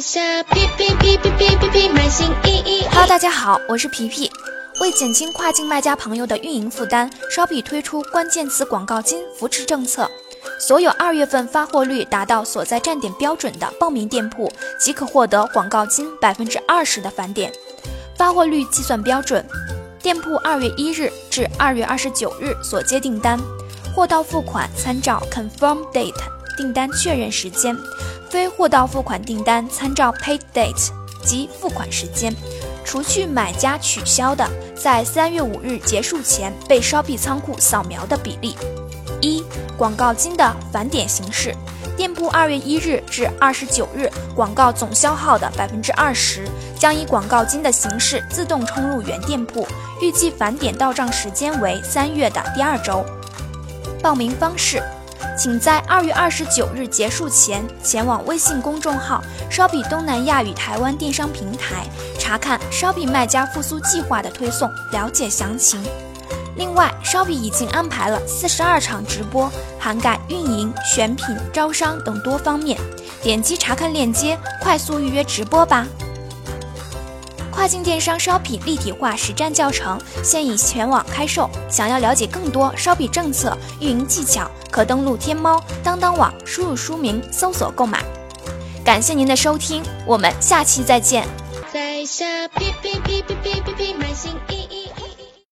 下皮皮皮皮皮皮皮买新衣衣。Hello，大家好，我是皮皮。为减轻跨境卖家朋友的运营负担，Shopee 推出关键词广告金扶持政策。所有二月份发货率达到所在站点标准的报名店铺，即可获得广告金百分之二十的返点。发货率计算标准：店铺二月一日至二月二十九日所接订单，货到付款参照 confirm date 订单确认时间，非货到付款订单参照 paid date 及付款时间。除去买家取消的，在三月五日结束前被烧币仓库扫描的比例。一、广告金的返点形式：店铺二月一日至二十九日广告总消耗的百分之二十，将以广告金的形式自动充入原店铺，预计返点到账时间为三月的第二周。报名方式。请在二月二十九日结束前前往微信公众号“烧比东南亚与台湾电商平台”查看烧比卖家复苏计划的推送，了解详情。另外，烧比已经安排了四十二场直播，涵盖运营、选品、招商等多方面。点击查看链接，快速预约直播吧。跨境电商烧品立体化实战教程现已全网开售，想要了解更多烧品政策、运营技巧，可登录天猫、当当网，输入书名搜索购买。感谢您的收听，我们下期再见。在下哔哔哔哔。